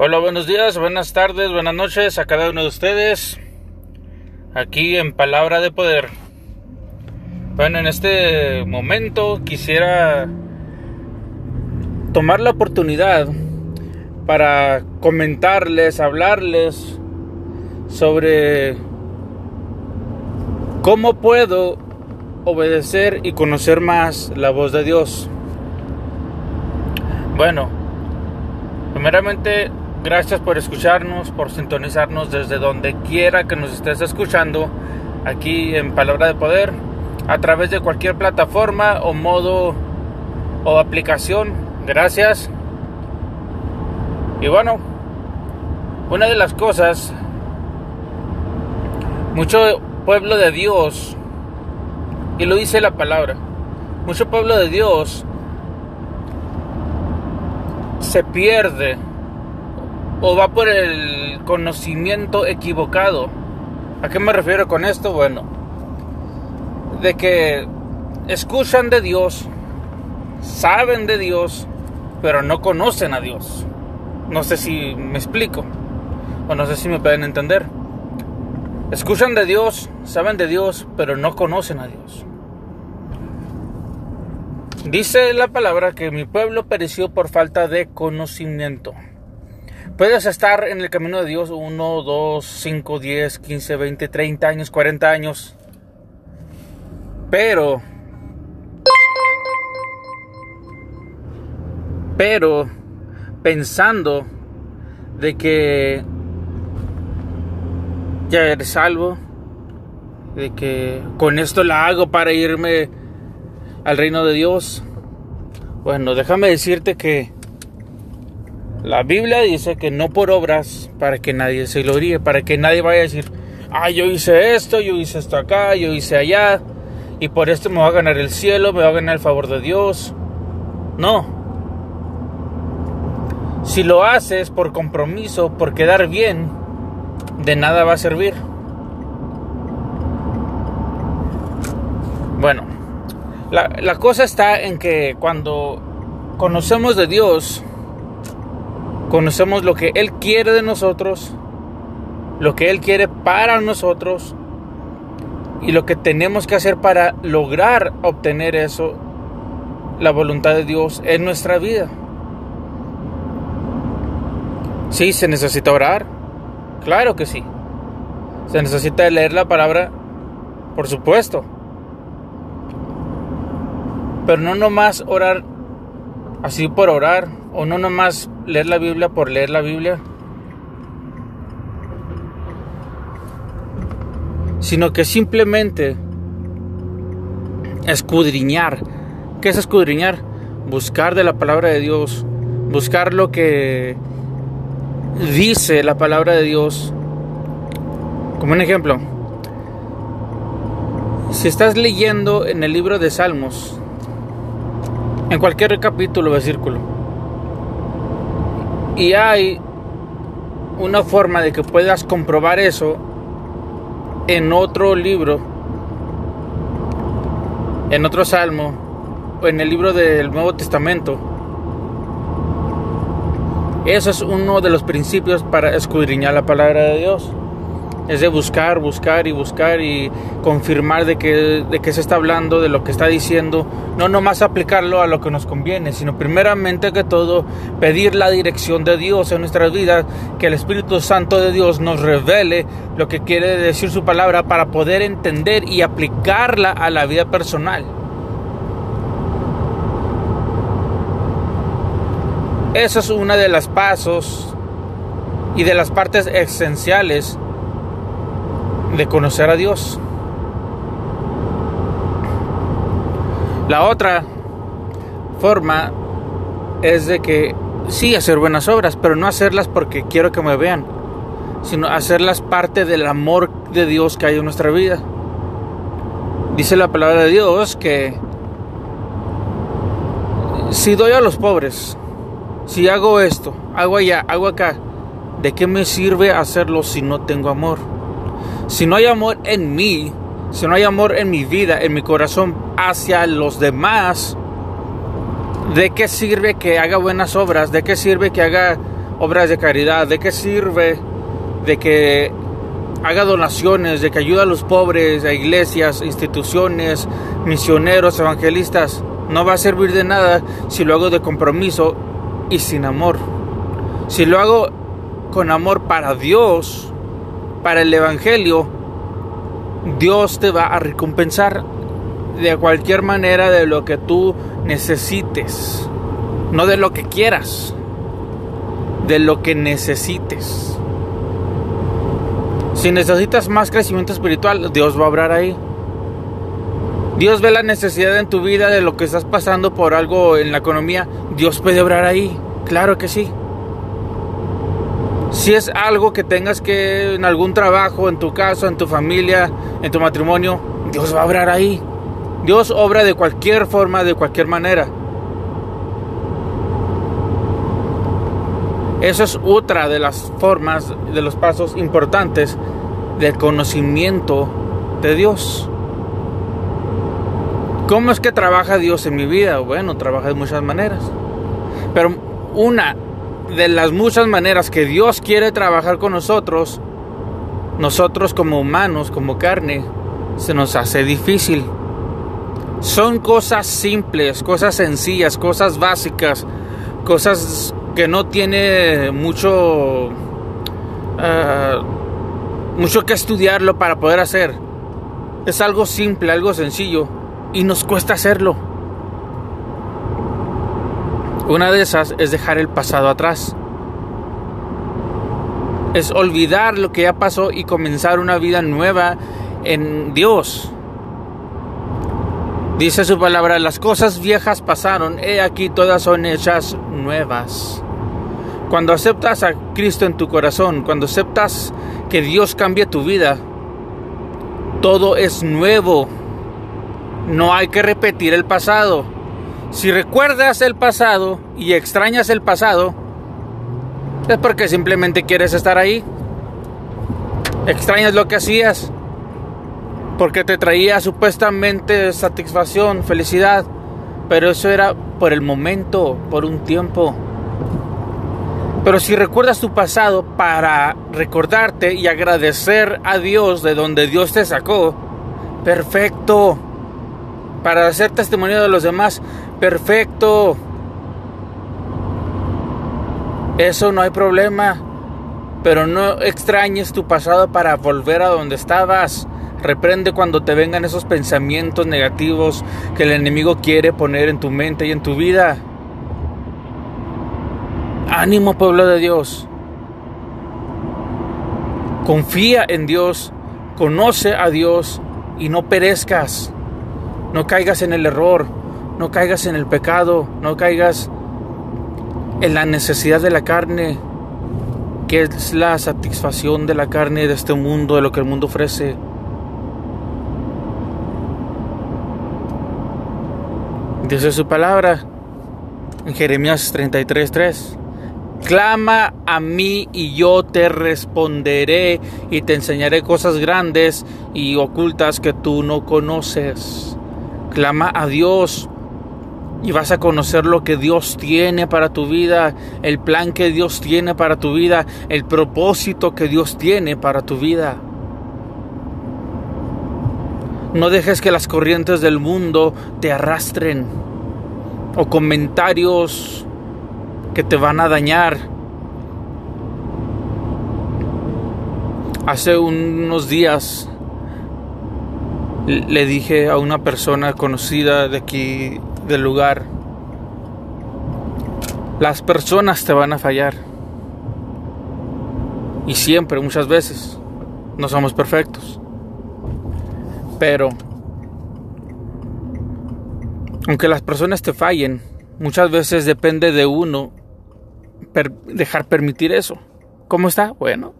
Hola, buenos días, buenas tardes, buenas noches a cada uno de ustedes. Aquí en Palabra de Poder. Bueno, en este momento quisiera tomar la oportunidad para comentarles, hablarles sobre cómo puedo obedecer y conocer más la voz de Dios. Bueno, primeramente gracias por escucharnos, por sintonizarnos desde donde quiera que nos estés escuchando, aquí en Palabra de Poder, a través de cualquier plataforma o modo o aplicación. Gracias. Y bueno, una de las cosas, mucho pueblo de Dios, y lo dice la palabra, mucho pueblo de Dios se pierde o va por el conocimiento equivocado. ¿A qué me refiero con esto? Bueno, de que escuchan de Dios, saben de Dios, pero no conocen a Dios. No sé si me explico, o no sé si me pueden entender. Escuchan de Dios, saben de Dios, pero no conocen a Dios. Dice la palabra que mi pueblo pereció por falta de conocimiento. Puedes estar en el camino de Dios 1, 2, 5, 10, 15, 20, 30 años, 40 años. Pero... Pero pensando de que ya eres salvo, de que con esto la hago para irme al reino de Dios. Bueno, déjame decirte que la Biblia dice que no por obras para que nadie se gloríe, para que nadie vaya a decir, ah, yo hice esto, yo hice esto acá, yo hice allá, y por esto me va a ganar el cielo, me va a ganar el favor de Dios. No. Si lo haces por compromiso, por quedar bien, de nada va a servir. Bueno, la, la, cosa está en que cuando conocemos de Dios, conocemos lo que Él quiere de nosotros, lo que Él quiere para nosotros y lo que tenemos que hacer para lograr obtener eso, la voluntad de Dios en nuestra vida. Sí, se necesita orar, claro que sí. Se necesita leer la palabra, por supuesto. Pero no nomás orar así por orar, o no nomás leer la Biblia por leer la Biblia, sino que simplemente escudriñar. ¿Qué es escudriñar? Buscar de la palabra de Dios, buscar lo que dice la palabra de Dios. Como un ejemplo, si estás leyendo en el libro de Salmos, en cualquier capítulo versículo, y hay una forma de que puedas comprobar eso en otro libro, en otro salmo, o en el libro del Nuevo Testamento. Eso es uno de los principios para escudriñar la palabra de Dios es de buscar, buscar y buscar y confirmar de que, de qué se está hablando, de lo que está diciendo, no nomás aplicarlo a lo que nos conviene, sino primeramente que todo pedir la dirección de Dios en nuestras vidas, que el Espíritu Santo de Dios nos revele lo que quiere decir su palabra para poder entender y aplicarla a la vida personal. Eso es una de las pasos y de las partes esenciales de conocer a Dios. La otra forma es de que sí hacer buenas obras, pero no hacerlas porque quiero que me vean, sino hacerlas parte del amor de Dios que hay en nuestra vida. Dice la palabra de Dios que si doy a los pobres, si hago esto, hago allá, hago acá, ¿de qué me sirve hacerlo si no tengo amor? Si no hay amor en mí, si no hay amor en mi vida, en mi corazón hacia los demás, ¿de qué sirve que haga buenas obras? ¿De qué sirve que haga obras de caridad? ¿De qué sirve de que haga donaciones, de que ayude a los pobres, a iglesias, instituciones, misioneros, evangelistas? No va a servir de nada si lo hago de compromiso y sin amor. Si lo hago con amor para Dios, para el Evangelio, Dios te va a recompensar de cualquier manera de lo que tú necesites. No de lo que quieras, de lo que necesites. Si necesitas más crecimiento espiritual, Dios va a obrar ahí. Dios ve la necesidad en tu vida de lo que estás pasando por algo en la economía. Dios puede obrar ahí. Claro que sí. Si es algo que tengas que en algún trabajo, en tu casa, en tu familia, en tu matrimonio, Dios va a obrar ahí. Dios obra de cualquier forma, de cualquier manera. Eso es otra de las formas, de los pasos importantes del conocimiento de Dios. ¿Cómo es que trabaja Dios en mi vida? Bueno, trabaja de muchas maneras. Pero una de las muchas maneras que Dios quiere trabajar con nosotros, nosotros como humanos, como carne, se nos hace difícil. Son cosas simples, cosas sencillas, cosas básicas, cosas que no tiene mucho uh, mucho que estudiarlo para poder hacer. Es algo simple, algo sencillo y nos cuesta hacerlo. Una de esas es dejar el pasado atrás. Es olvidar lo que ya pasó y comenzar una vida nueva en Dios. Dice su palabra, las cosas viejas pasaron, he aquí todas son hechas nuevas. Cuando aceptas a Cristo en tu corazón, cuando aceptas que Dios cambie tu vida, todo es nuevo. No hay que repetir el pasado. Si recuerdas el pasado y extrañas el pasado, es porque simplemente quieres estar ahí. Extrañas lo que hacías. Porque te traía supuestamente satisfacción, felicidad. Pero eso era por el momento, por un tiempo. Pero si recuerdas tu pasado para recordarte y agradecer a Dios de donde Dios te sacó, perfecto para hacer testimonio de los demás. Perfecto. Eso no hay problema. Pero no extrañes tu pasado para volver a donde estabas. Reprende cuando te vengan esos pensamientos negativos que el enemigo quiere poner en tu mente y en tu vida. Ánimo pueblo de Dios. Confía en Dios, conoce a Dios y no perezcas. No caigas en el error, no caigas en el pecado, no caigas en la necesidad de la carne, que es la satisfacción de la carne de este mundo, de lo que el mundo ofrece. Dice su palabra en Jeremías 33:3. Clama a mí y yo te responderé y te enseñaré cosas grandes y ocultas que tú no conoces. Clama a Dios y vas a conocer lo que Dios tiene para tu vida, el plan que Dios tiene para tu vida, el propósito que Dios tiene para tu vida. No dejes que las corrientes del mundo te arrastren o comentarios que te van a dañar. Hace unos días le dije a una persona conocida de aquí del lugar, las personas te van a fallar. Y siempre, muchas veces, no somos perfectos. Pero, aunque las personas te fallen, muchas veces depende de uno dejar permitir eso. ¿Cómo está? Bueno,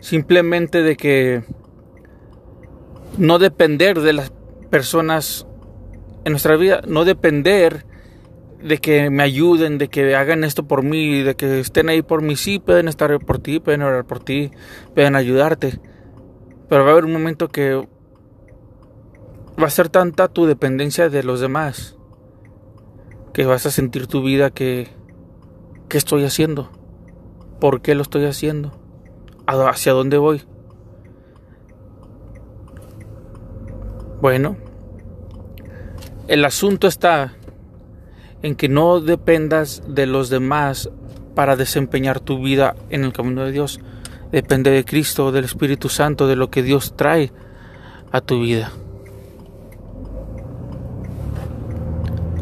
simplemente de que no depender de las personas en nuestra vida, no depender de que me ayuden, de que hagan esto por mí, de que estén ahí por mí. Sí, pueden estar por ti, pueden orar por ti, pueden ayudarte. Pero va a haber un momento que va a ser tanta tu dependencia de los demás que vas a sentir tu vida que ¿qué estoy haciendo? por qué lo estoy haciendo, hacia dónde voy. Bueno, el asunto está en que no dependas de los demás para desempeñar tu vida en el camino de Dios. Depende de Cristo, del Espíritu Santo, de lo que Dios trae a tu vida.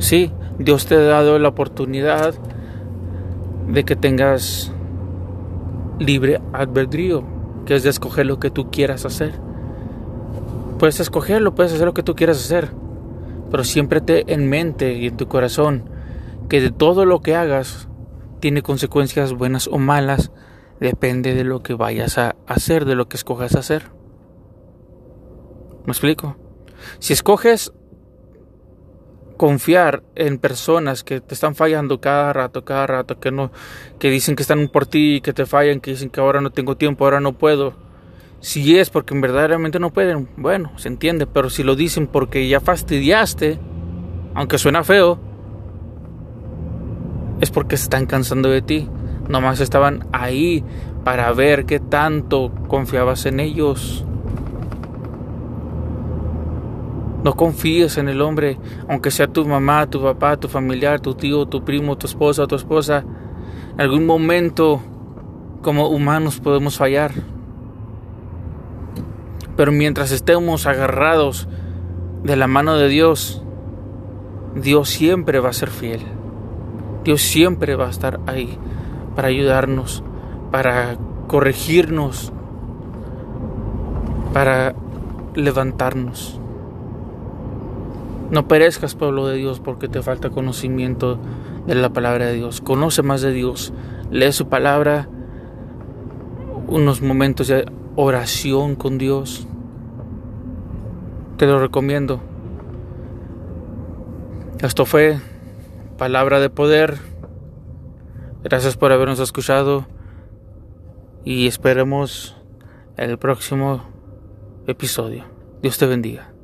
Sí, Dios te ha dado la oportunidad de que tengas libre albedrío, que es de escoger lo que tú quieras hacer. Puedes escogerlo, puedes hacer lo que tú quieras hacer, pero siempre te en mente y en tu corazón que de todo lo que hagas tiene consecuencias buenas o malas, depende de lo que vayas a hacer, de lo que escojas hacer. ¿Me explico? Si escoges confiar en personas que te están fallando cada rato, cada rato, que no, que dicen que están por ti, que te fallan, que dicen que ahora no tengo tiempo, ahora no puedo. Si es porque verdaderamente no pueden, bueno, se entiende, pero si lo dicen porque ya fastidiaste, aunque suena feo, es porque se están cansando de ti. Nomás estaban ahí para ver qué tanto confiabas en ellos. No confíes en el hombre, aunque sea tu mamá, tu papá, tu familiar, tu tío, tu primo, tu esposa, tu esposa. En algún momento, como humanos, podemos fallar. Pero mientras estemos agarrados de la mano de Dios, Dios siempre va a ser fiel. Dios siempre va a estar ahí para ayudarnos, para corregirnos, para levantarnos. No perezcas, pueblo de Dios, porque te falta conocimiento de la palabra de Dios. Conoce más de Dios. Lee su palabra. Unos momentos de oración con Dios. Te lo recomiendo. Esto fue palabra de poder. Gracias por habernos escuchado y esperemos el próximo episodio. Dios te bendiga.